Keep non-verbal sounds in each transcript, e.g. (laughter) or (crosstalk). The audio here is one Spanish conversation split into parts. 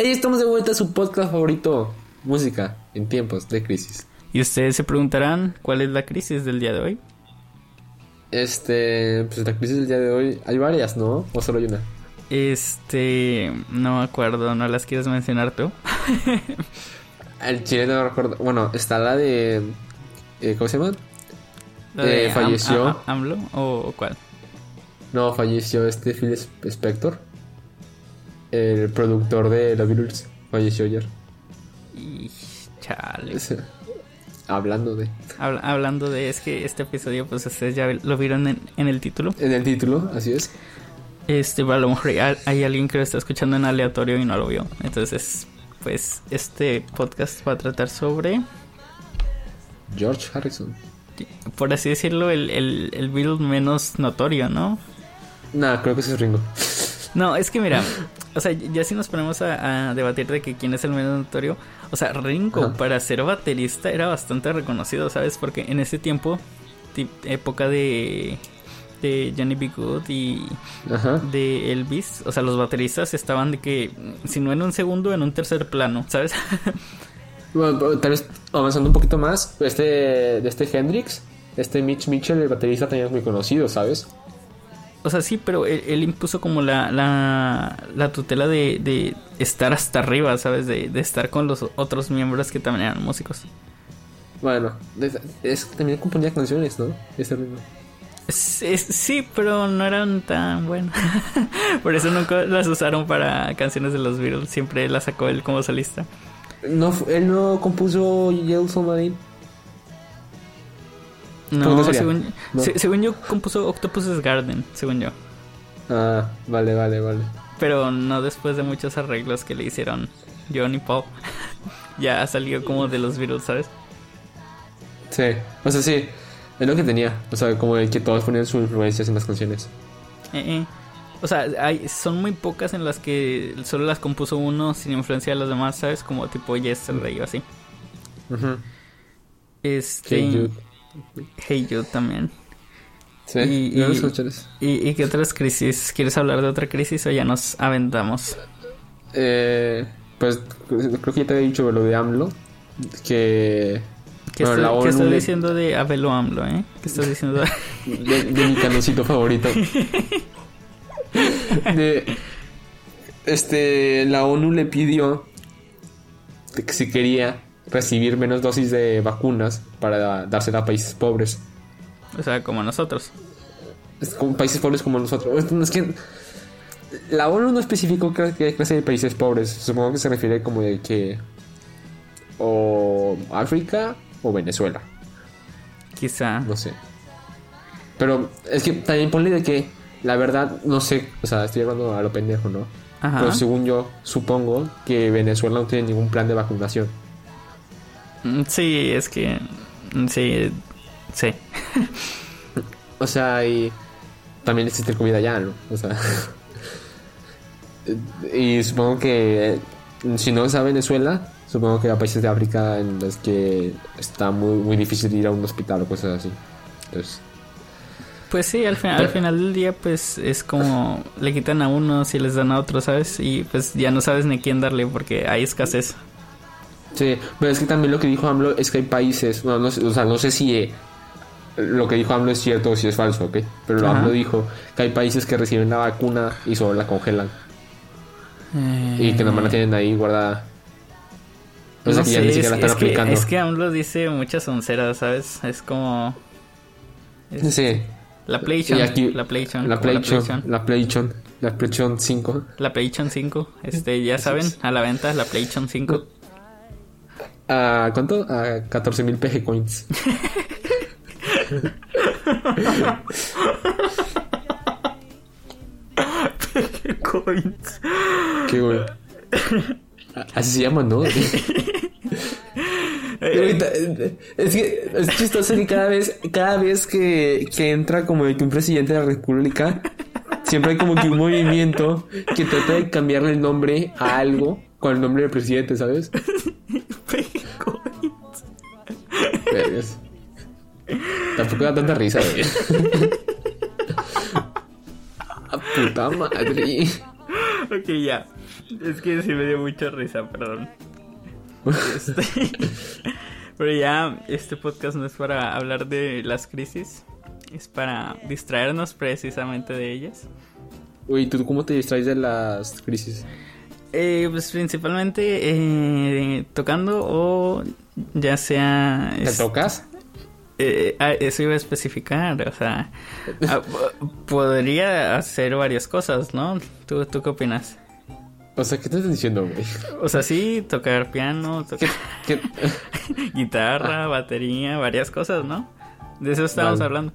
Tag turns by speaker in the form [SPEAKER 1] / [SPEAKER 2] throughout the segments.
[SPEAKER 1] Ahí estamos de vuelta a su podcast favorito, música en tiempos de crisis.
[SPEAKER 2] Y ustedes se preguntarán cuál es la crisis del día de hoy.
[SPEAKER 1] Este, pues la crisis del día de hoy, hay varias, ¿no? ¿O solo hay una?
[SPEAKER 2] Este, no me acuerdo, ¿no las quieres mencionar tú? (laughs)
[SPEAKER 1] El chile no recuerdo. Bueno, está la de. eh, ¿Cómo se llama?
[SPEAKER 2] ¿La de
[SPEAKER 1] Eh, falleció.
[SPEAKER 2] Am- Am- AMLO o cuál?
[SPEAKER 1] No, falleció este Phil Sp- Spector. El productor de The Beatles. Falleció ayer.
[SPEAKER 2] Y chale.
[SPEAKER 1] Hablando de.
[SPEAKER 2] Habla- hablando de, es que este episodio, pues ustedes ya lo vieron en, en el título.
[SPEAKER 1] En el título, así es.
[SPEAKER 2] Este, pero a lo mejor hay, hay alguien que lo está escuchando en aleatorio y no lo vio. Entonces, pues este podcast va a tratar sobre,
[SPEAKER 1] George Harrison.
[SPEAKER 2] por así decirlo, el, el, el Beatle menos notorio, ¿no?
[SPEAKER 1] Nah, creo que ese es Ringo.
[SPEAKER 2] No, es que mira, o sea, ya si nos ponemos a, a debatir de que quién es el menos notorio, o sea, Ringo
[SPEAKER 1] Ajá.
[SPEAKER 2] para ser baterista era bastante reconocido, ¿sabes? Porque en ese tiempo, ti- época de, de Johnny B. Good y
[SPEAKER 1] Ajá.
[SPEAKER 2] de Elvis, o sea, los bateristas estaban de que, si no en un segundo, en un tercer plano, ¿sabes? (laughs)
[SPEAKER 1] Bueno, tal vez avanzando un poquito más, este, de este Hendrix, este Mitch Mitchell, el baterista, también es muy conocido, ¿sabes?
[SPEAKER 2] O sea, sí, pero él, él impuso como la, la, la tutela de, de estar hasta arriba, ¿sabes? De, de estar con los otros miembros que también eran músicos.
[SPEAKER 1] Bueno, es, es- también componía canciones, ¿no? Este.
[SPEAKER 2] Es- es- sí, pero no eran tan buenas. (laughs) Por eso nunca las usaron para canciones de los Beatles. Siempre las sacó él como solista.
[SPEAKER 1] No, él no compuso Yellow Submarine.
[SPEAKER 2] No, según,
[SPEAKER 1] No.
[SPEAKER 2] se- según yo compuso Octopus's Garden, según yo.
[SPEAKER 1] Ah, vale, vale, vale.
[SPEAKER 2] Pero no después de muchos arreglos que le hicieron John y Paul. (laughs) ya salió como de los Beatles, ¿sabes?
[SPEAKER 1] Sí, o sea, sí, es lo que tenía. O sea, como el que todos ponían sus influencias en las canciones.
[SPEAKER 2] Eh, eh. O sea, hay, son muy pocas en las que solo las compuso uno sin influencia de los demás, ¿sabes? Como tipo Yesterday o así. Este...
[SPEAKER 1] Hey.
[SPEAKER 2] Hey Jude también.
[SPEAKER 1] Sí,
[SPEAKER 2] Y- y-. ¿Y, ¿Y qué otras crisis? ¿Quieres hablar de otra crisis o ya nos aventamos?
[SPEAKER 1] Eh, pues creo que ya te había dicho lo de AMLO. Que.
[SPEAKER 2] ¿Qué,
[SPEAKER 1] bueno,
[SPEAKER 2] estoy,
[SPEAKER 1] la
[SPEAKER 2] qué
[SPEAKER 1] ONU
[SPEAKER 2] estás
[SPEAKER 1] le-
[SPEAKER 2] diciendo de Abelo AMLO, eh? ¿Qué estás diciendo? (laughs)
[SPEAKER 1] de, de mi canoncito favorito. (laughs) De, este, la ONU le pidió de que si quería recibir menos dosis de vacunas para dársela a países pobres.
[SPEAKER 2] o sea, como nosotros.
[SPEAKER 1] Es como países pobres como nosotros. Es- que la ONU no especificó qué clase de países pobres. Supongo que se refiere como de que o África o Venezuela.
[SPEAKER 2] Quizá.
[SPEAKER 1] No sé. Pero es que también ponle de que la verdad no sé, o sea, estoy hablando a lo pendejo, ¿no?
[SPEAKER 2] Ajá.
[SPEAKER 1] Pero según yo supongo que Venezuela no tiene ningún plan de vacunación.
[SPEAKER 2] Mm, Sí, es que... mm, Sí, sí. (laughs)
[SPEAKER 1] O sea, y también existe comida allá, ¿no? O sea, (laughs) y supongo que si no es a Venezuela, supongo que a países de África en los que está muy muy difícil ir a un hospital o cosas así. Entonces,
[SPEAKER 2] Pues sí, al, fin- al final del día, pues es como le quitan a unos y les dan a otros, ¿sabes? Y pues ya no sabes ni quién darle porque hay escasez.
[SPEAKER 1] Sí, pero es que también lo que dijo AMLO es que hay países, bueno, no sé, o sea, no sé si eh, lo que dijo AMLO es cierto o si es falso, ¿ok? Pero
[SPEAKER 2] Ajá.
[SPEAKER 1] AMLO dijo que hay países que reciben la vacuna y solo la congelan y que nomás la tienen ahí guardada. O sea,
[SPEAKER 2] No
[SPEAKER 1] que ya
[SPEAKER 2] sé,
[SPEAKER 1] ni siquiera la
[SPEAKER 2] es,
[SPEAKER 1] están
[SPEAKER 2] es que,
[SPEAKER 1] aplicando.
[SPEAKER 2] es que AMLO dice muchas onceras, ¿sabes? Es como... es-
[SPEAKER 1] Sí,
[SPEAKER 2] La PlayStation.
[SPEAKER 1] Aquí-
[SPEAKER 2] la PlayStation.
[SPEAKER 1] la PlayStation, la PlayStation, la PlayStation 5.
[SPEAKER 2] La PlayStation 5. Este, ya saben, a la venta la PlayStation 5.
[SPEAKER 1] ¿A cuánto? A 14 mil PG coins.
[SPEAKER 2] Coins.
[SPEAKER 1] Qué güey. Así se llama, ¿no? (laughs) Y ahorita, eh, es que es chistoso que cada vez, cada vez que, que entra como de que un presidente de la república, siempre hay como que un movimiento que trata de cambiarle el nombre a algo con el nombre del presidente, ¿sabes?
[SPEAKER 2] Coins.
[SPEAKER 1] Vergas. Tampoco da tanta risa, güey. A puta madre.
[SPEAKER 2] Ok, ya. Es que sí me dio mucha risa, perdón. Este, (laughs) pero ya, este podcast no es para hablar de las crisis, es para distraernos precisamente de ellas.
[SPEAKER 1] Uy, ¿tú cómo te distraes de las crisis?
[SPEAKER 2] Eh, pues principalmente eh, tocando o ya sea...
[SPEAKER 1] ¿Te tocas?
[SPEAKER 2] Eh, ah, eso iba a especificar, o sea, ah, podría hacer varias cosas, ¿no? ¿Tú, ¿Tú qué opinas?
[SPEAKER 1] O sea, ¿qué te estás diciendo, güey?
[SPEAKER 2] O sea, sí, tocar piano, tocar (laughs) guitarra, batería, varias cosas, ¿no? De eso estábamos hablando.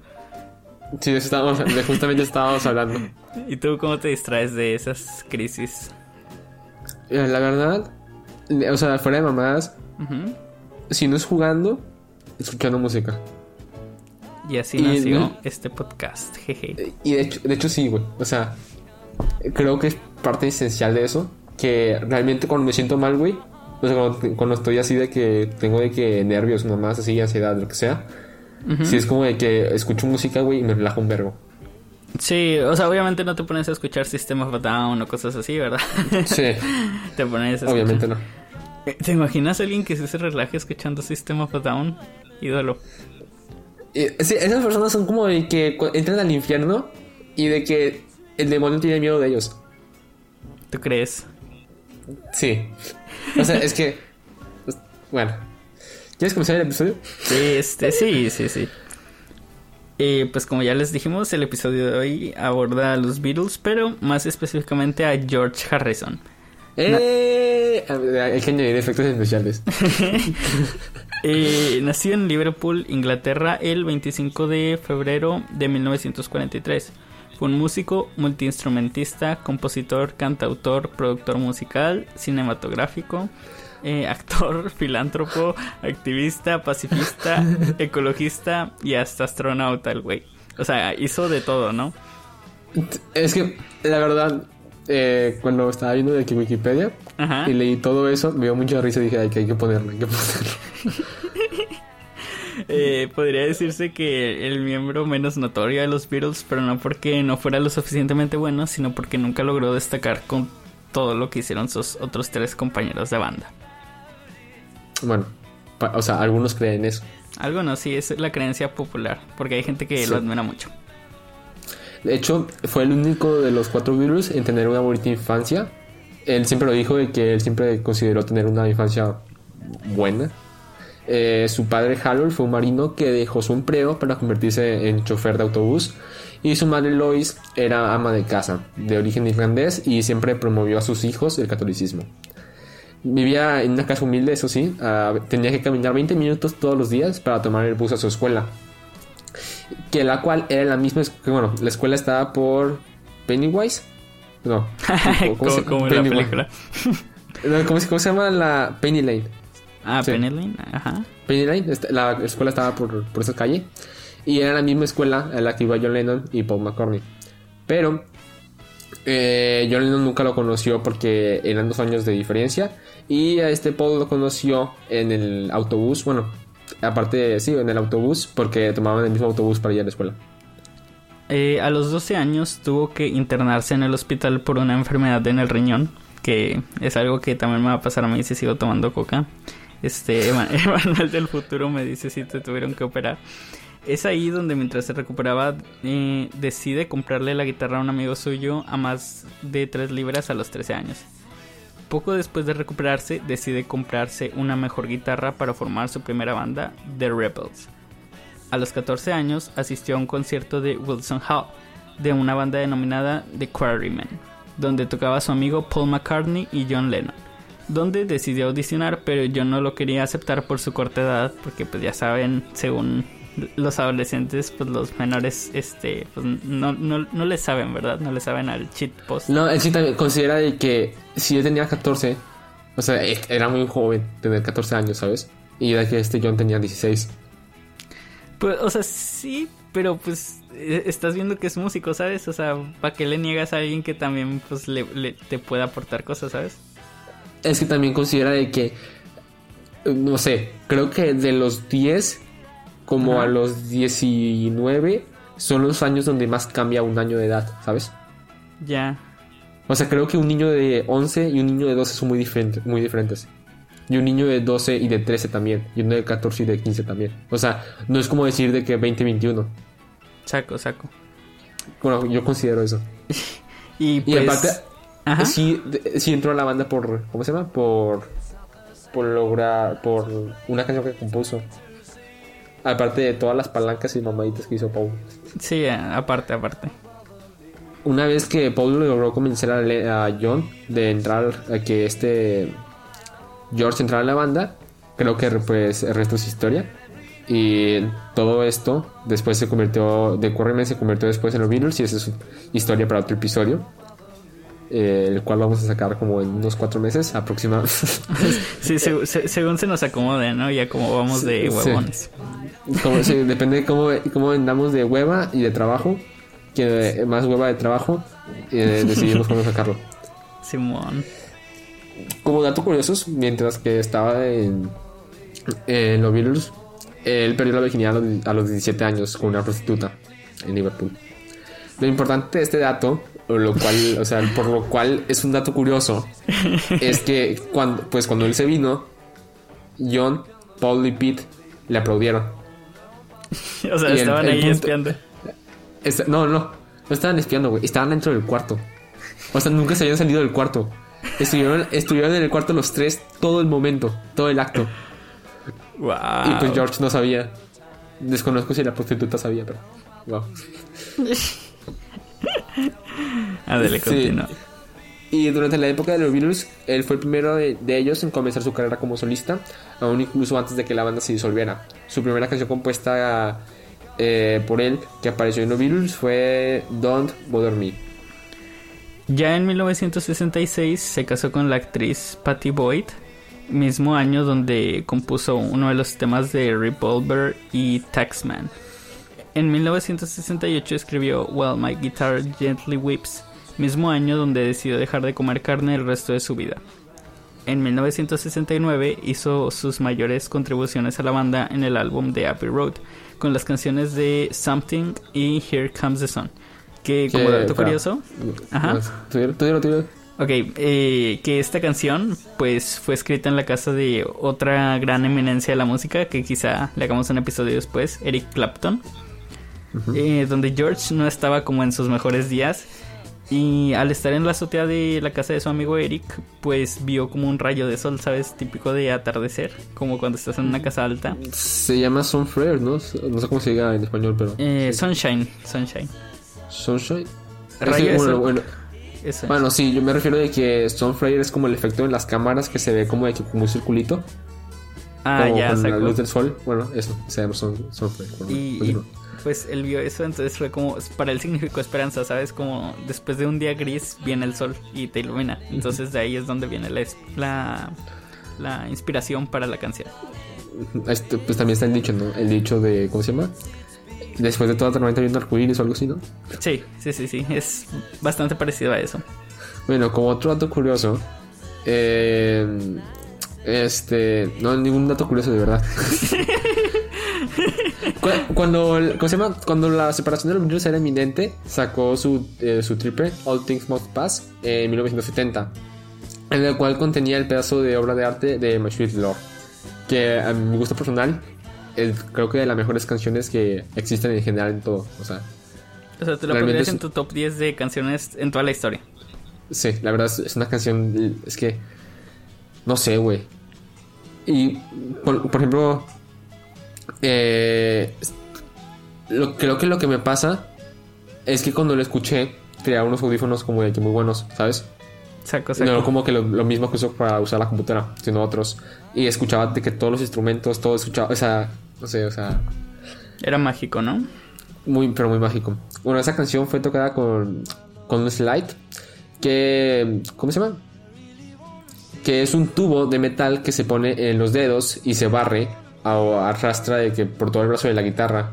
[SPEAKER 1] Sí, de eso estábamos, de justamente estábamos hablando.
[SPEAKER 2] ¿Y tú cómo te distraes de esas crisis?
[SPEAKER 1] La verdad, o sea, fuera de mamadas, si no es jugando, escuchando música.
[SPEAKER 2] Y así nació este podcast, jeje.
[SPEAKER 1] Y de hecho, de hecho sí, güey. O sea, creo que es parte esencial de eso. Que realmente cuando me siento mal, güey. O sea, cuando, estoy así de que tengo de que nervios, más así, ansiedad, lo que sea. Si es como de que escucho música, güey, y me relajo un verbo.
[SPEAKER 2] Sí, o sea, obviamente no te pones a escuchar System of a Down o cosas así, ¿verdad?
[SPEAKER 1] Sí. (laughs)
[SPEAKER 2] te pones a
[SPEAKER 1] Obviamente no.
[SPEAKER 2] ¿Te imaginas a alguien que se relaje escuchando System of a Down? Ídolo.
[SPEAKER 1] Sí, esas personas son como de que entran al infierno y de que el demonio tiene miedo de ellos.
[SPEAKER 2] ¿Tú crees?
[SPEAKER 1] Sí. O sea, es que. (laughs) Bueno. ¿Quieres comenzar el episodio?
[SPEAKER 2] Sí, este, sí, sí, sí. Eh, pues como ya les dijimos, el episodio de hoy aborda a los Beatles, pero más específicamente a George Harrison.
[SPEAKER 1] ¡Eh! Hay que añadir efectos especiales. (laughs)
[SPEAKER 2] eh, nació en Liverpool, Inglaterra, el 25 de febrero de 1943. Fue un músico, multiinstrumentista, compositor, cantautor, productor musical, cinematográfico, eh, actor, (laughs) filántropo, activista, pacifista, (laughs) ecologista y hasta astronauta el güey. O sea, hizo de todo, ¿no?
[SPEAKER 1] Es que, la verdad, eh, cuando estaba viendo de Wikipedia y leí todo eso, me dio mucha risa y dije, hay que, hay que ponerlo, hay que ponerlo. (laughs)
[SPEAKER 2] Eh, podría decirse que el miembro menos notorio de los Beatles, pero no porque no fuera lo suficientemente bueno, sino porque nunca logró destacar con todo lo que hicieron sus otros tres compañeros de banda.
[SPEAKER 1] Bueno, o sea, algunos creen eso.
[SPEAKER 2] Algunos sí, es la creencia popular, porque hay gente que lo admira mucho.
[SPEAKER 1] De hecho, fue el único de los cuatro Beatles en tener una bonita infancia. Él siempre lo dijo de que él siempre consideró tener una infancia buena eh, su padre Harold fue un marino que dejó su empleo para convertirse en chofer de autobús y su madre Lois era ama de casa, de origen irlandés y siempre promovió a sus hijos el catolicismo. Vivía en una casa humilde, eso sí, ah, tenía que caminar 20 minutos todos los días para tomar el bus a su escuela, que la cual era la misma, bueno, la escuela estaba por Pennywise, no, (laughs)
[SPEAKER 2] como, en la película. (laughs)
[SPEAKER 1] ¿Cómo, se llama la Penny Lane?
[SPEAKER 2] Ah, Penny Lane, ajá.
[SPEAKER 1] Penny Lane, la escuela estaba por, por esa calle. Y era la misma escuela en la que iba John Lennon y Paul McCartney. Pero eh, John nunca lo conoció porque eran dos años de diferencia. Y a este Paul lo conoció en el autobús. Bueno, aparte, sí, en el autobús porque tomaban el mismo autobús para ir a la escuela.
[SPEAKER 2] Eh, a los 12 años tuvo que internarse en el hospital por una enfermedad en el riñón. Que es algo que también me va a pasar a mí si sigo tomando coca. Este, (laughs) Emanuel del futuro me dice si te tuvieron que operar. Es ahí donde mientras se recuperaba eh, decide comprarle la guitarra a un amigo suyo a más de 3 libras a los 13 años. Poco después de recuperarse decide comprarse una mejor guitarra para formar su primera banda, The Rebels. A los 14 años asistió a un concierto de Wilson Hall, de una banda denominada The Quarrymen, donde tocaba su amigo Paul McCartney y John Lennon donde decidió audicionar, pero yo no lo quería aceptar por su corta edad, porque pues ya saben, según los adolescentes, pues los menores, este, pues no, no, no le saben, ¿verdad? No le saben al cheat post.
[SPEAKER 1] No, él sí también considera de que si él tenía 14, o sea, e, era muy joven tener 14 años, ¿sabes? Y de que este John tenía 16.
[SPEAKER 2] Pues, o sea, sí, pero pues e, estás viendo que es músico, ¿sabes? O sea, ¿para qué le niegas a alguien que también pues le, le te pueda aportar cosas, ¿sabes?
[SPEAKER 1] es que también considera de que, no sé, creo que de los 10 como a los 19 son los años donde más cambia un año de edad, ¿sabes?
[SPEAKER 2] Ya.
[SPEAKER 1] O sea, creo que un niño de 11 y un niño de 12 son muy diferentes, muy diferentes. Y un niño de 12 y de 13 también. Y uno de 14 y de 15 también. O sea, no es como decir de que 20 y 21.
[SPEAKER 2] Saco, saco.
[SPEAKER 1] Bueno, yo considero eso. (laughs)
[SPEAKER 2] Y
[SPEAKER 1] Y
[SPEAKER 2] pues...
[SPEAKER 1] aparte,
[SPEAKER 2] Ajá.
[SPEAKER 1] sí, sí entró a la banda por. ¿Cómo se llama? Por. Por lograr. Por una canción que compuso. Aparte de todas las palancas y mamaditas que hizo Paul.
[SPEAKER 2] Sí, eh, aparte, aparte.
[SPEAKER 1] Una vez que Paul logró convencer a, Le- a John de entrar. A que este. George entrara a la banda. Creo que pues el resto es historia. Y todo esto después se convirtió. De Quarrymen se convirtió después en los Beatles. Y esa es historia para otro episodio. Eh, el cual vamos a sacar como en unos cuatro meses aproximadamente. (laughs)
[SPEAKER 2] Sí, seg- se- según se nos acomode, ¿no? Ya como vamos de
[SPEAKER 1] Sí.
[SPEAKER 2] huevones.
[SPEAKER 1] Como- sí, (laughs) depende de cómo, cómo andamos de hueva y de trabajo. Que más hueva de trabajo, eh, decidimos cuándo sacarlo.
[SPEAKER 2] Simón.
[SPEAKER 1] Como dato curiosos, mientras que estaba en, en los Beatles, él perdió la virginidad a los, a los 17 años con una prostituta en Liverpool. Lo importante de este dato, lo cual, o sea, por lo cual es un dato curioso, es que cuando, pues cuando él se vino, John, Paul y Pete le aplaudieron. (laughs)
[SPEAKER 2] O sea,
[SPEAKER 1] Y el-
[SPEAKER 2] estaban
[SPEAKER 1] el
[SPEAKER 2] ahí
[SPEAKER 1] punto-
[SPEAKER 2] espiando.
[SPEAKER 1] Esta- no, no, no estaban espiando, güey. Estaban dentro del cuarto. O sea, nunca se habían salido del cuarto. Estuvieron, estuvieron en el cuarto los tres todo el momento, todo el acto.
[SPEAKER 2] Wow.
[SPEAKER 1] Y pues George no sabía. Desconozco si la prostituta sabía, pero. Wow. (laughs) (laughs)
[SPEAKER 2] Adele,
[SPEAKER 1] Sí.
[SPEAKER 2] continúa.
[SPEAKER 1] Y durante la época de los Beatles, él fue el primero de, de ellos en comenzar su carrera como solista, aún incluso antes de que la banda se disolviera. Su primera canción compuesta eh, por él, que apareció en los Beatles, fue Don't Bother Me.
[SPEAKER 2] Ya en 1966 se casó con la actriz Patty Boyd, mismo año donde compuso uno de los temas de Revolver y Taxman. En 1968 escribió Well My Guitar Gently Weeps, mismo año donde decidió dejar de comer carne el resto de su vida. En 1969 hizo sus mayores contribuciones a la banda en el álbum de Abbey Road, con las canciones de Something y Here Comes the Sun. Que como dato curioso, Ajá.
[SPEAKER 1] ¿Tú dilo, tú dilo, tú dilo.
[SPEAKER 2] Ok, eh, que esta canción pues fue escrita en la casa de otra gran eminencia de la música que quizá le hagamos un episodio después, Eric Clapton, eh, donde George no estaba como en sus mejores días y al estar en la azotea de la casa de su amigo Eric pues vio como un rayo de sol, ¿sabes? Típico de atardecer, como cuando estás en una casa alta.
[SPEAKER 1] Se llama Sunflare, ¿no? No sé cómo se diga en español, pero.
[SPEAKER 2] Eh, Sunshine, Sunshine.
[SPEAKER 1] Sunshine.
[SPEAKER 2] Rayo de
[SPEAKER 1] bueno,
[SPEAKER 2] sol.
[SPEAKER 1] bueno,
[SPEAKER 2] Eso.
[SPEAKER 1] bueno, sí, yo me refiero de que Sunflare es como el efecto en las cámaras que se ve como de que como un circulito.
[SPEAKER 2] Ah,
[SPEAKER 1] como
[SPEAKER 2] ya,
[SPEAKER 1] con la luz del sol. Bueno, eso, se Sunflare. Bueno,
[SPEAKER 2] Y, y, pues él vio eso, entonces fue como, para él significó esperanza, ¿sabes? Como después de un día gris viene el sol y te ilumina. Entonces de ahí es donde viene la, la, la inspiración para la canción.
[SPEAKER 1] Este, pues también está el dicho, ¿no? El dicho de, ¿cómo se llama? Después de toda tormenta viene arcoíris o algo así, ¿no?
[SPEAKER 2] Sí, sí, sí, sí, es bastante parecido a eso.
[SPEAKER 1] Bueno, como otro dato curioso, eh, este, no ningún dato curioso de verdad. (laughs) Cu- Cuando, el- ¿cómo se llama? Cuando la separación de los Beatles era inminente, sacó su, eh, su triple All Things Must Pass en 1970, en el cual contenía el pedazo de obra de arte de My Sweet Lord, que a mi gusto personal es, creo que de las mejores canciones que existen en general en todo. O sea,
[SPEAKER 2] O sea, tú la pondrías en tu top 10 de canciones en toda la historia.
[SPEAKER 1] Sí, la verdad es, es una canción. Es que. No sé, güey. Y, por, por ejemplo. eh, lo, creo que lo que me pasa es que cuando lo escuché, traía unos audífonos como de que muy buenos, ¿sabes?
[SPEAKER 2] Saco, saco.
[SPEAKER 1] No como que lo, lo mismo que uso para usar la computadora, sino otros. Y escuchaba de que todos los instrumentos, todo escuchaba. O sea, no sé, o sea.
[SPEAKER 2] Era mágico, ¿no?
[SPEAKER 1] Muy, pero muy mágico. Bueno, esa canción fue tocada con, con un slide que... ¿Cómo se llama? Que es un tubo de metal que se pone en los dedos y se barre o arrastra de que por todo el brazo de la guitarra.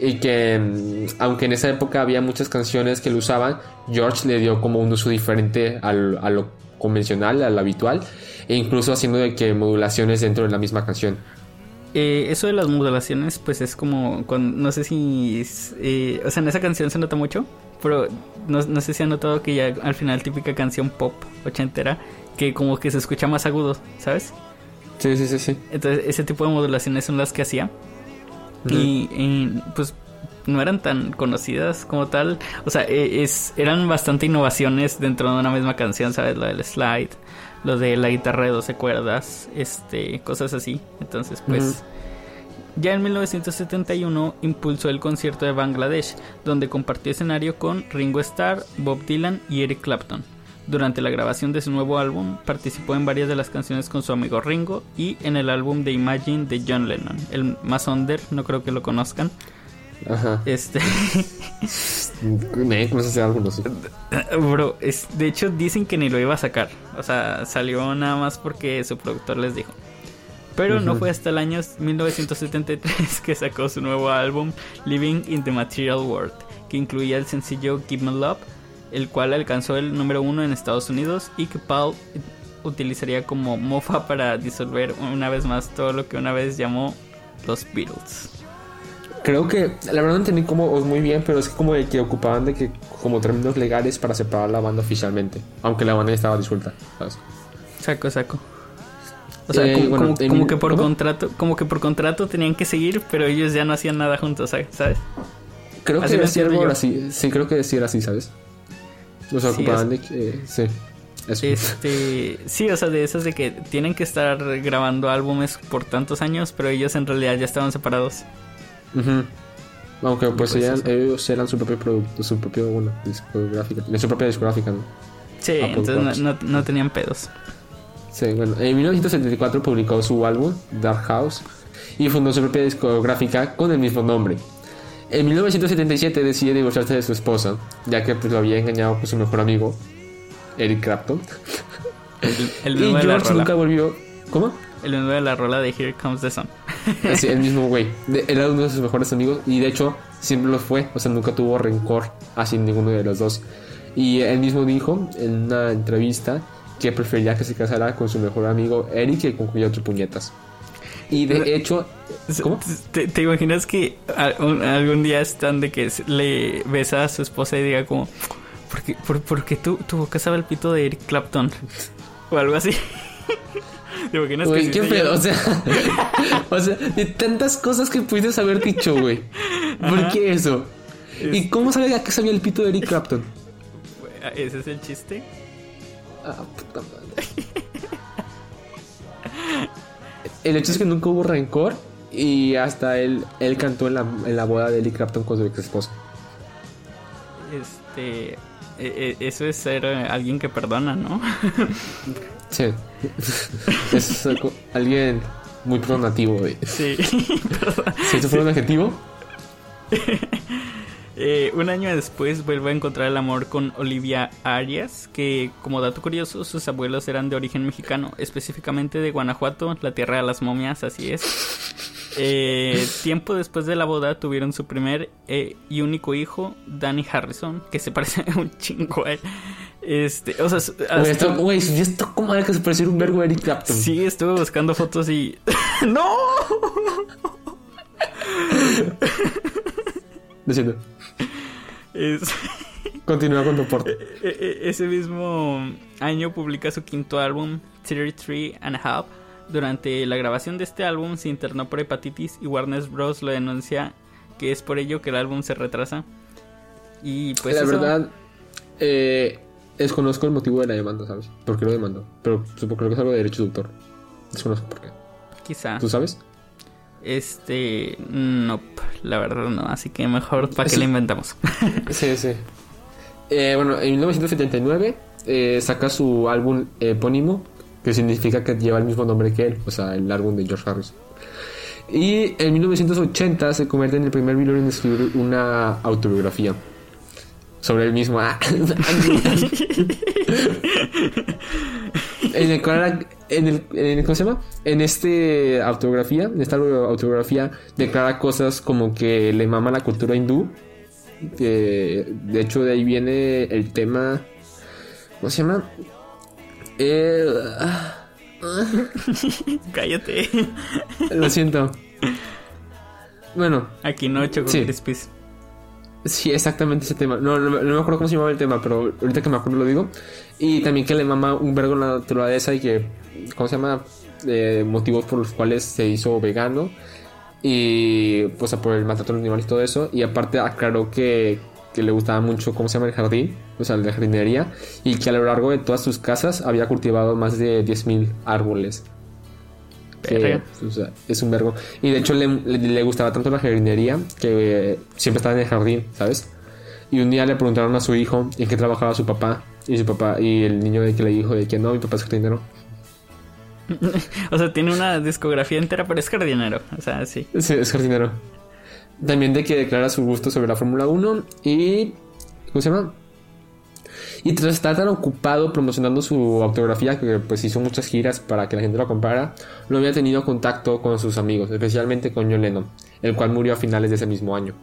[SPEAKER 1] Y que mm, aunque en esa época había muchas canciones que lo usaban, George le dio como un uso diferente a lo convencional, al habitual, e incluso haciendo de que modulaciones dentro de la misma canción.
[SPEAKER 2] Eh, eso de las modulaciones, pues es como, no sé si, eh, o sea, en esa canción se nota mucho Pero no, no sé si han notado que ya al final típica canción pop ochentera que como que se escucha más agudo, ¿sabes?
[SPEAKER 1] Sí, sí, sí, sí.
[SPEAKER 2] Entonces ese tipo de modulaciones son las que hacía. y, y, pues no eran tan conocidas como tal. O sea, e, es, eran bastante innovaciones dentro de una misma canción, ¿sabes? Lo del slide, lo de la guitarra de 12 cuerdas, este, cosas así. Entonces, pues... Ya en 1971 impulsó el concierto de Bangladesh, donde compartió escenario con Ringo Starr, Bob Dylan y Eric Clapton. Durante la grabación de su nuevo álbum, participó en varias de las canciones con su amigo Ringo y en el álbum de Imagine de John Lennon. El más under, no creo que lo conozcan.
[SPEAKER 1] Ajá.
[SPEAKER 2] Este. (laughs)
[SPEAKER 1] Me, no sé si algo así.
[SPEAKER 2] Bro, es, de hecho dicen que ni lo iba a sacar. O sea, salió nada más porque su productor les dijo. Pero no fue hasta el año 1973 que sacó su nuevo álbum Living in the Material World, que incluía el sencillo Give Me Love, el cual alcanzó el número uno en Estados Unidos y que Paul utilizaría como mofa para disolver una vez más todo lo que una vez llamó los Beatles.
[SPEAKER 1] Creo que, la verdad no entendí cómo muy bien, pero es como que ocupaban de que como términos legales para separar la banda oficialmente, aunque la banda estaba disuelta. ¿sabes?
[SPEAKER 2] Saco, saco. O sea,
[SPEAKER 1] Eh,
[SPEAKER 2] como,
[SPEAKER 1] bueno,
[SPEAKER 2] como-
[SPEAKER 1] en-
[SPEAKER 2] como que por
[SPEAKER 1] ¿cómo?
[SPEAKER 2] contrato, como que por contrato tenían que seguir, pero ellos ya no hacían nada juntos, ¿sabes?
[SPEAKER 1] Creo
[SPEAKER 2] Así
[SPEAKER 1] que decía algo
[SPEAKER 2] yo.
[SPEAKER 1] así. Sí, creo que decía así, ¿sabes? O sea,
[SPEAKER 2] Sí,
[SPEAKER 1] ocupaban de eh, sí. Eso.
[SPEAKER 2] Este, (laughs) sí, o sea, de esas de que tienen que estar grabando álbumes por tantos años, pero ellos en realidad ya estaban separados.
[SPEAKER 1] Ujú. Aunque pues,
[SPEAKER 2] Pues
[SPEAKER 1] ellos eran su propio producto, su propio, bueno, discográfica, de su propia discográfica, ¿no?
[SPEAKER 2] Sí,
[SPEAKER 1] Apple
[SPEAKER 2] entonces no- no tenían pedos.
[SPEAKER 1] Sí, bueno, en 1974 publicó su álbum, Dark House, y fundó su propia discográfica con el mismo nombre. En 1977 decide divorciarse de su esposa, ya que pues, lo había engañado con su mejor amigo, Eric Clapton.
[SPEAKER 2] El, el (laughs)
[SPEAKER 1] y George nunca volvió... ¿Cómo?
[SPEAKER 2] El mismo de la rola de Here Comes the Sun. (laughs)
[SPEAKER 1] Sí, el mismo güey. Era uno de sus mejores amigos y de hecho siempre lo fue. O sea, nunca tuvo rencor hacia ninguno de los dos. Y él mismo dijo en una entrevista que prefería que se casara con su mejor amigo Eric que con cuya otro puñetas. Y de hecho, ¿cómo?
[SPEAKER 2] ¿Te, te imaginas que algún día están de que le besa a su esposa y diga como, ¿por qué, por, por qué tu, boca sabe el pito de Eric Clapton? O algo así. (laughs) ¿Te imaginas
[SPEAKER 1] Güey,
[SPEAKER 2] sí
[SPEAKER 1] qué pedo, o sea, (laughs) o sea, de tantas cosas que pudiste haber dicho, güey. ¿Por
[SPEAKER 2] Ajá.
[SPEAKER 1] qué eso? ¿Y cómo sabía que sabía el pito de Eric (laughs) Clapton?
[SPEAKER 2] ¿Ese es el chiste?
[SPEAKER 1] Ah, puta madre. El hecho es que nunca hubo rencor y hasta él, él cantó en la, en la boda de Eric Clapton con su ex esposa.
[SPEAKER 2] Este... eh, eh, eso es ser eh, alguien que perdona, ¿no? (laughs)
[SPEAKER 1] Sí. es alguien muy pronativo, güey.
[SPEAKER 2] Sí, (laughs) perdón.
[SPEAKER 1] Si eso fuera un adjetivo,
[SPEAKER 2] Eh, un año después vuelve a encontrar el amor con Olivia Arias, que como dato curioso, sus abuelos eran de origen mexicano, específicamente de Guanajuato, la tierra de las momias, así es. Eh, tiempo después de la boda tuvieron su primer eh, y único hijo, Danny Harrison, que se parece (laughs) un chingo a él. Este, o sea,
[SPEAKER 1] güey, esto, güey, esto como que se un vergo a Eric Clapton.
[SPEAKER 2] sí, estuve buscando fotos y... (laughs) ¡No!
[SPEAKER 1] Lo siento.
[SPEAKER 2] Es... (laughs)
[SPEAKER 1] Continúa con tu aporte.
[SPEAKER 2] E- e- Ese mismo año publica su quinto álbum, 33 and a Half. Durante la grabación de este álbum se internó por hepatitis y Warner Bros. lo denuncia que es por ello que el álbum se retrasa. Y pues
[SPEAKER 1] la
[SPEAKER 2] eso,
[SPEAKER 1] verdad, eh, desconozco el motivo de la demanda, ¿sabes? ¿Por qué lo demandó? Pero supongo creo que es algo de derecho de autor. Desconozco por qué.
[SPEAKER 2] quizá.
[SPEAKER 1] ¿Tú sabes?
[SPEAKER 2] Este, no, la verdad no, así que mejor para que
[SPEAKER 1] Sí.
[SPEAKER 2] le inventamos. (laughs)
[SPEAKER 1] Sí, sí. Eh, bueno, en 1979 eh, saca su álbum epónimo, que significa que lleva el mismo nombre que él, o sea, el álbum de George Harrison. Y en 1980 se convierte en el primer Beatle en escribir una autobiografía sobre él mismo. (laughs) (laughs) En el en el, en ¿cómo se llama? En este autobiografía, en esta autobiografía declara cosas como que le mama la cultura hindú. que, de hecho de ahí viene el tema ¿cómo se llama? Eh, (laughs) ah,
[SPEAKER 2] Cállate.
[SPEAKER 1] lo siento. Bueno,
[SPEAKER 2] Aquí no, Choco
[SPEAKER 1] Sí. Sí, exactamente ese tema. No, no, me acuerdo cómo se llamaba el tema, pero ahorita que me acuerdo lo digo. Y también que le mama un vergo la naturaleza y que, ¿cómo se llama? Eh, motivos por los cuales se hizo vegano. Y, pues, por el maltrato de los animales y todo eso. Y aparte aclaró que, que le gustaba mucho, ¿cómo se llama? El jardín, o sea, la jardinería. Y que a lo largo de todas sus casas había cultivado más de 10.000 árboles. Que, o sea, es un vergo. Y de hecho le, le, gustaba tanto la jardinería que siempre estaba en el jardín, ¿sabes? Y un día le preguntaron a su hijo en qué trabajaba su papá. Y su papá, y el niño de que le dijo de que no, mi papá es jardinero. (laughs)
[SPEAKER 2] o sea, tiene una discografía entera, pero es jardinero. O sea, sí.
[SPEAKER 1] Sí, es jardinero. También de que declara su gusto sobre la Fórmula 1 y... ¿Cómo se llama? Y tras estar tan ocupado promocionando su autografía, que pues hizo muchas giras para que la gente lo comprara, no había tenido contacto con sus amigos, especialmente con John Lennon, el cual murió a finales de ese mismo año.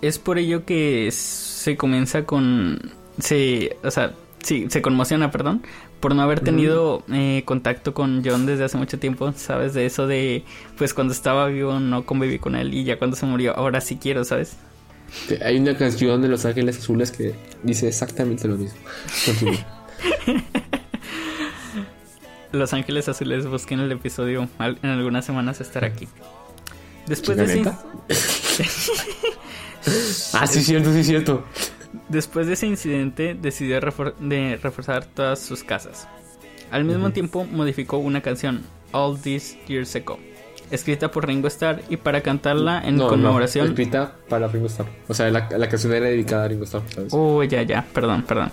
[SPEAKER 2] Es por ello que se comienza con... Se, o sea, sí, se conmociona, perdón, por no haber tenido eh, contacto con John desde hace mucho tiempo, ¿sabes? De eso de, pues cuando estaba vivo no conviví con él y ya cuando se murió, ahora sí quiero, ¿sabes?
[SPEAKER 1] Hay una canción de Los Ángeles Azules que dice exactamente lo mismo. (laughs)
[SPEAKER 2] Los Ángeles Azules, busquen el episodio. En algunas semanas estará aquí. Después de ese... (laughs)
[SPEAKER 1] ah, sí, cierto, sí, cierto.
[SPEAKER 2] Después de ese incidente, decidió de reforzar todas sus casas. Al mismo tiempo, modificó una canción, All These Years Ago escrita por Ringo Starr y para cantarla en conmemoración.
[SPEAKER 1] No, escrita para Ringo Starr. O sea, la, canción era dedicada a Ringo Starr, ¿sabes?
[SPEAKER 2] Oh, ya, ya, perdón, perdón.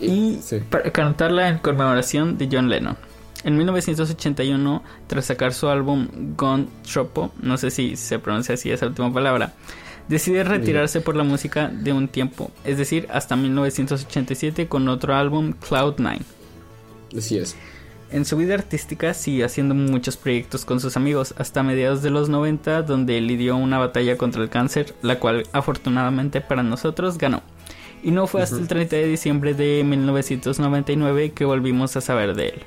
[SPEAKER 2] Y, para cantarla en conmemoración de John Lennon. En 1981, tras sacar su álbum Gone Tropo, no sé si se pronuncia así esa última palabra, decide retirarse por la música de un tiempo, es decir, hasta 1987 con otro álbum Cloud9.
[SPEAKER 1] Así es.
[SPEAKER 2] En su vida artística siguió haciendo muchos proyectos con sus amigos hasta mediados de los 90 donde lidió una batalla contra el cáncer, la cual afortunadamente para nosotros ganó. Y no fue hasta el 30 de diciembre de 1999 que volvimos a saber de él,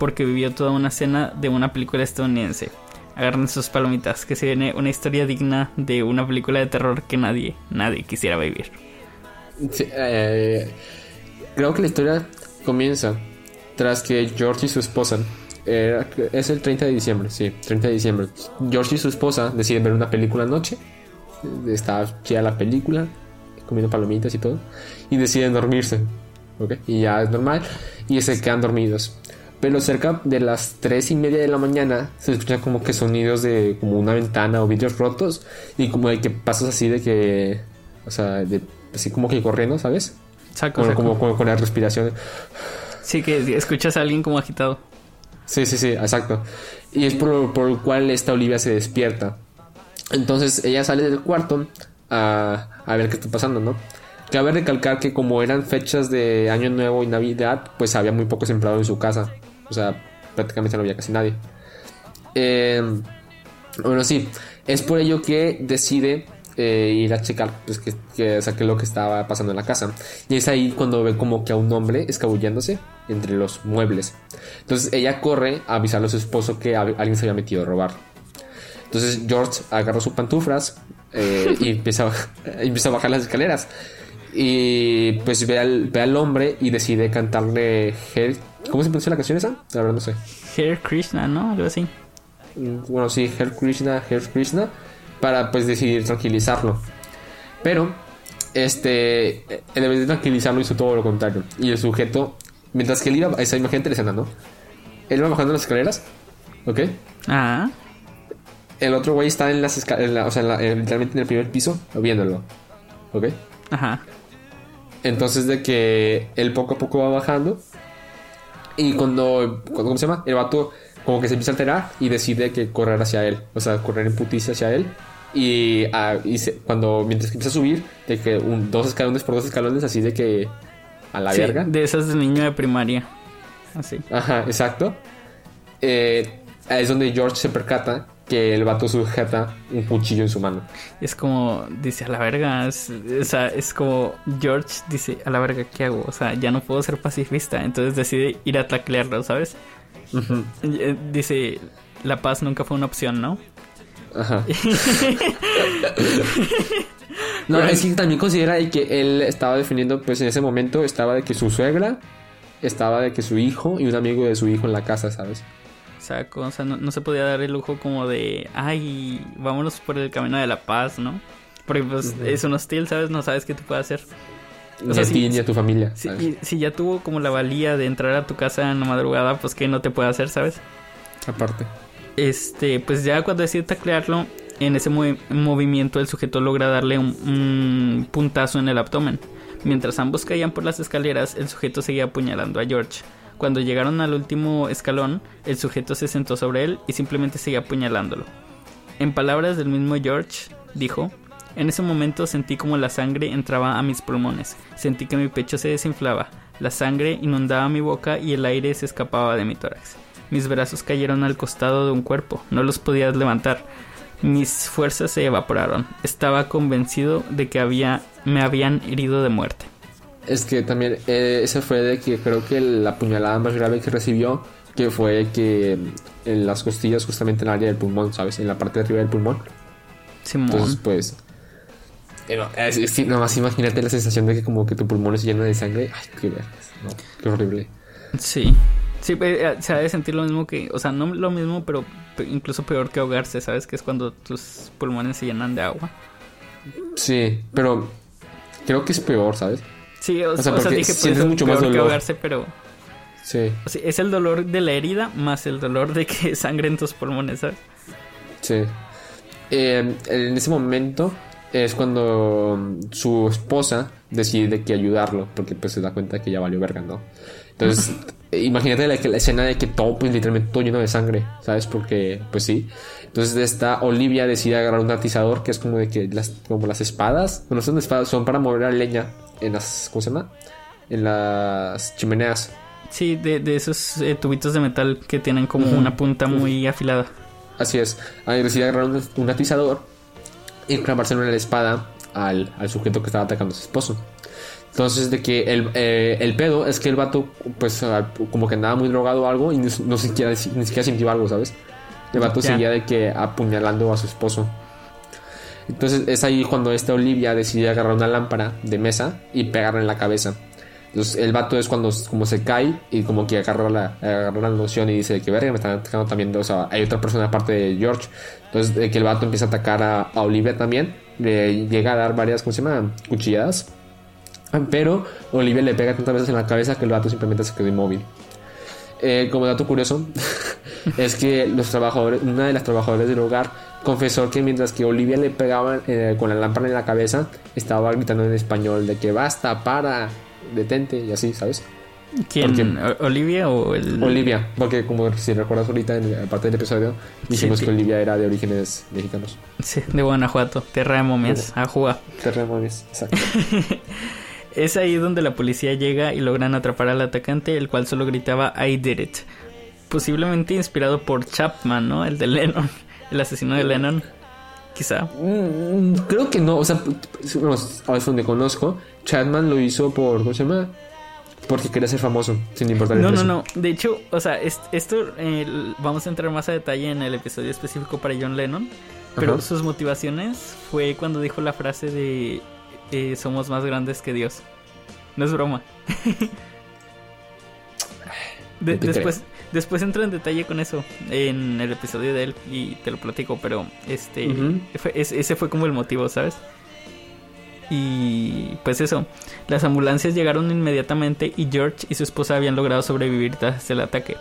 [SPEAKER 2] porque vivió toda una escena de una película estadounidense. Agarren sus palomitas, que se viene una historia digna de una película de terror que nadie, nadie quisiera vivir.
[SPEAKER 1] Eh, creo que la historia comienza tras que George y su esposa, es el 30 de diciembre, sí, 30 de diciembre, George y su esposa deciden ver una película anoche, está chida la película, comiendo palomitas y todo, y deciden dormirse, ¿ok? Y ya es normal, y se quedan dormidos. Pero cerca de las 3 y media de la mañana se escuchan como que sonidos de como una ventana o vidrios rotos y como de que pasos así de que, o sea, de, así como que corriendo, ¿sabes? Saco, como, como con la respiración.
[SPEAKER 2] Sí, que escuchas a alguien como agitado.
[SPEAKER 1] Sí, sí, sí, exacto. Y es por, por lo cual esta Olivia se despierta. Entonces ella sale del cuarto a, a ver qué está pasando, ¿no? Cabe recalcar que como eran fechas de Año Nuevo y Navidad, pues había muy pocos empleados en su casa. O sea, prácticamente no había casi nadie. Eh, bueno, sí, es por ello que decide eh, ir a checar pues, que, que, lo que estaba pasando en la casa. Y es ahí cuando ve como que a un hombre escabulléndose entre los muebles. Entonces ella corre a avisarle a su esposo que alguien se había metido a robar. Entonces George agarra sus pantuflas eh, y (laughs) empieza a, empieza a bajar las escaleras. Y pues ve al, ve al hombre y decide cantarle ¿Cómo se pronuncia la canción esa? La verdad no sé.
[SPEAKER 2] Her Krishna, ¿no? Algo así.
[SPEAKER 1] Mm, bueno, sí, Her Krishna, Her Krishna para pues decidir tranquilizarlo. Pero, este, en vez de tranquilizarlo hizo todo lo contrario. Y el sujeto, mientras que él iba, esa imagen interesante, ¿no? Él iba bajando las escaleras, ¿ok?
[SPEAKER 2] Ah.
[SPEAKER 1] El otro güey está en las escaleras, o sea, literalmente en el primer piso, viéndolo, ¿ok?
[SPEAKER 2] Ajá.
[SPEAKER 1] Entonces de que él poco a poco va bajando y cuando, ¿cómo se llama? El vato como que se empieza a alterar y decide que correr hacia él, o sea, correr en puticia hacia él y, ah, cuando, mientras que empieza a subir, de que un, dos escalones por dos escalones, así de que a la verga.
[SPEAKER 2] De esas de niño de primaria. Así.
[SPEAKER 1] Ajá, exacto. Eh, es donde George se percata que el vato sujeta un cuchillo en su mano.
[SPEAKER 2] Es como, dice, a la verga, es, o sea, es como George dice, a la verga, ¿qué hago? O sea, ya no puedo ser pacifista, entonces decide ir a taclearlo, ¿sabes? Eh, dice, la paz nunca fue una opción, ¿no?
[SPEAKER 1] Ajá. (laughs) (laughs) No, es que también considera que él estaba defendiendo, pues en ese momento estaba de que su suegra, estaba de que su hijo y un amigo de su hijo en la casa, ¿sabes?
[SPEAKER 2] Saco, o sea, no, no se podía dar el lujo como de, ay, vámonos por el camino de la paz, ¿no? Porque pues es un hostil, ¿sabes? No sabes qué te puede hacer.
[SPEAKER 1] Ni a ti ni a tu familia.
[SPEAKER 2] Si, y- si ya tuvo como la valía de entrar a tu casa en la madrugada, pues que no te puede hacer, ¿sabes?
[SPEAKER 1] Aparte.
[SPEAKER 2] Este, pues ya cuando decide taclearlo, en ese movi- movimiento el sujeto logra darle un, un puntazo en el abdomen. Mientras ambos caían por las escaleras, el sujeto seguía apuñalando a George. Cuando llegaron al último escalón, el sujeto se sentó sobre él y simplemente seguía apuñalándolo. En palabras del mismo George, dijo, en ese momento sentí como la sangre entraba a mis pulmones, sentí que mi pecho se desinflaba, la sangre inundaba mi boca y el aire se escapaba de mi tórax. Mis brazos cayeron al costado de un cuerpo, no los podía levantar. Mis fuerzas se evaporaron. Estaba convencido de que había, me habían herido de muerte.
[SPEAKER 1] Es que también eh, ese fue de que creo que la puñalada más grave que recibió, que fue que en las costillas, justamente en el área del pulmón, ¿sabes? En la parte de arriba del pulmón.
[SPEAKER 2] Simón.
[SPEAKER 1] Entonces, pues. Es, es- nomás imagínate la sensación de que como que tu pulmón se llena de sangre. Ay, qué no, qué horrible.
[SPEAKER 2] Sí. Sí, eh, se ha de sentir lo mismo que, o sea, no lo mismo, pero pe- incluso peor que ahogarse, ¿sabes? Que es cuando tus pulmones se llenan de agua.
[SPEAKER 1] Sí, pero creo que es peor, ¿sabes?
[SPEAKER 2] Sí, o,
[SPEAKER 1] O sea,
[SPEAKER 2] o sea, dije
[SPEAKER 1] sientes
[SPEAKER 2] pues,
[SPEAKER 1] mucho
[SPEAKER 2] peor
[SPEAKER 1] más
[SPEAKER 2] que
[SPEAKER 1] dolor.
[SPEAKER 2] ahogarse, pero
[SPEAKER 1] Sí,
[SPEAKER 2] o sea, es el dolor de la herida más el dolor de que (laughs) sangre en tus pulmones, ¿sabes?
[SPEAKER 1] sí. Eh, en ese momento es cuando su esposa decide que ayudarlo, porque pues se da cuenta que ya valió verga, ¿no? Entonces, (laughs) imagínate la, la escena de que todo, pues literalmente todo lleno de sangre, ¿sabes? Porque, pues sí. Entonces esta Olivia decide agarrar un atizador que es como de que las, como las espadas, bueno, son espadas, son para mover la leña en las, ¿cómo se llama? En las chimeneas.
[SPEAKER 2] Sí, de, de esos eh, tubitos de metal que tienen como una punta muy afilada.
[SPEAKER 1] Así es. Ahí decide agarrar un, un atizador y clavárselo en la espada al, al sujeto que estaba atacando a su esposo. Entonces, de que el, eh, el pedo es que el vato, pues, ah, como que andaba muy drogado o algo y no, no siquiera, ni siquiera sintió algo, ¿sabes? El vato seguía de que apuñalando a su esposo. Entonces, es ahí cuando esta Olivia decide agarrar una lámpara de mesa y pegarla en la cabeza. Entonces, el vato es cuando como se cae y como que agarra la, agarra la noción y dice que verga, me están atacando también. O sea, hay otra persona aparte de George. Entonces, de que el vato empieza a atacar a, a Olivia también. Le llega a dar varias, ¿cómo se llama? Cuchilladas. Pero Olivia le pega tantas veces en la cabeza que el vato simplemente se quedó inmóvil. Eh, como dato curioso, (laughs) es que los trabajadores, una de las trabajadoras del hogar confesó que mientras que Olivia le pegaba eh, con la lámpara en la cabeza, estaba gritando en español de que basta, para, detente y así, ¿sabes?
[SPEAKER 2] ¿Quién? ¿O- ¿Olivia o el...?
[SPEAKER 1] Olivia, porque como si recuerdas ahorita en la parte del episodio, dijimos
[SPEAKER 2] Sí,
[SPEAKER 1] que. Olivia era de orígenes mexicanos.
[SPEAKER 2] Sí, de Guanajuato, tierra de momias, a jugar.
[SPEAKER 1] Terremones, exacto. (laughs)
[SPEAKER 2] Es ahí donde la policía llega y logran atrapar al atacante, el cual solo gritaba I did it. Posiblemente inspirado por Chapman, ¿no? El de Lennon, el asesino de Lennon. Quizá.
[SPEAKER 1] Mm, Creo que no, o sea, bueno, a veces donde conozco, Chadman lo hizo por, ¿cómo se llama? Porque quería ser famoso, sin importar el
[SPEAKER 2] No, no, no. De hecho, o sea, es- esto eh, vamos a entrar más a detalle en el episodio específico para John Lennon. Pero
[SPEAKER 1] Ajá.
[SPEAKER 2] sus motivaciones fue cuando dijo la frase de somos más grandes que Dios. No es broma. (laughs) De- después, después entro en detalle con eso en el episodio de él y te lo platico, pero este fue- es- ese fue como el motivo, ¿sabes? Y pues eso, las ambulancias llegaron inmediatamente y George y su esposa habían logrado sobrevivir tras el ataque.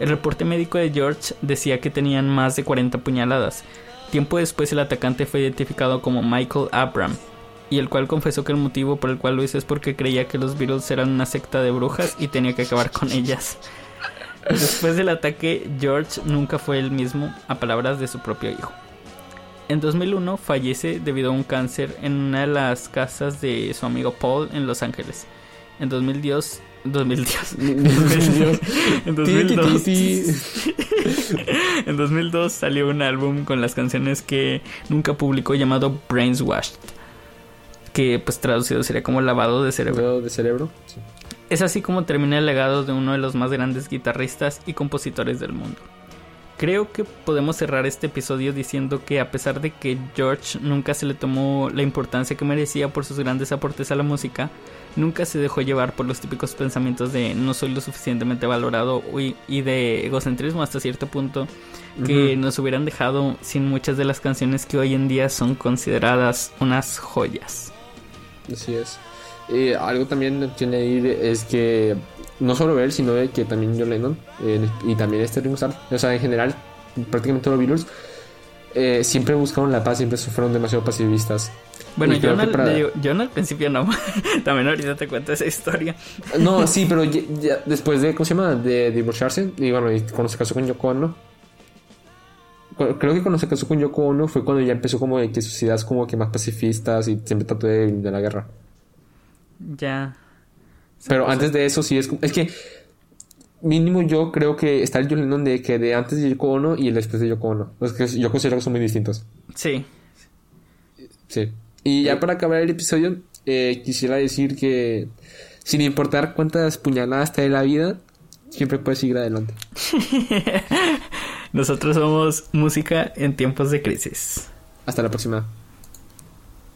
[SPEAKER 2] El reporte médico de George decía que tenían más de 40 puñaladas. Tiempo después el atacante fue identificado como Michael Abram, y el cual confesó que el motivo por el cual lo hizo es porque creía que los Beatles eran una secta de brujas y tenía que acabar con ellas. Después del ataque, George nunca fue el mismo, a palabras de su propio hijo. En 2001 fallece debido a un cáncer en una de las casas de su amigo Paul en Los Ángeles. En 2002, 2002, (laughs) en 2002, (laughs) en 2002 salió un álbum con las canciones que nunca publicó llamado Brains Washed, que pues traducido sería como lavado de cerebro.
[SPEAKER 1] ¿Lavado de cerebro? Sí.
[SPEAKER 2] Es así como termina el legado de uno de los más grandes guitarristas y compositores del mundo. creo que podemos cerrar este episodio diciendo que a pesar de que George nunca se le tomó la importancia que merecía por sus grandes aportes a la música, nunca se dejó llevar por los típicos pensamientos de no soy lo suficientemente valorado y de egocentrismo hasta cierto punto que nos hubieran dejado sin muchas de las canciones que hoy en día son consideradas unas joyas.
[SPEAKER 1] Así es. algo también que añadir es que no solo él, sino que también John Lennon eh, y también este Ringo Starr, o sea, en general, prácticamente todos los Beatles eh, siempre buscaron la paz, siempre fueron demasiado pacifistas.
[SPEAKER 2] Bueno, yo, no, yo al principio no. (laughs) También ahorita te cuento esa historia.
[SPEAKER 1] No, sí, pero (laughs) después de, ¿cómo se llama? De divorciarse, y bueno, y cuando se casó con Yoko Ono. Creo que cuando se casó con Yoko Ono fue cuando ya empezó como de que sus ideas como que más pacifistas y siempre trató de, de la guerra.
[SPEAKER 2] Ya.
[SPEAKER 1] Pero antes de eso sí es... Es que mínimo yo creo que está el John de que de antes de Yoko Ono y el después de Yoko Ono. Es que yo considero que son muy distintos.
[SPEAKER 2] Sí.
[SPEAKER 1] Sí. Y ya para acabar el episodio, eh, quisiera decir que sin importar cuántas puñaladas te dé la vida, siempre puedes seguir adelante. (laughs)
[SPEAKER 2] Nosotros somos música en tiempos de crisis.
[SPEAKER 1] Hasta la próxima.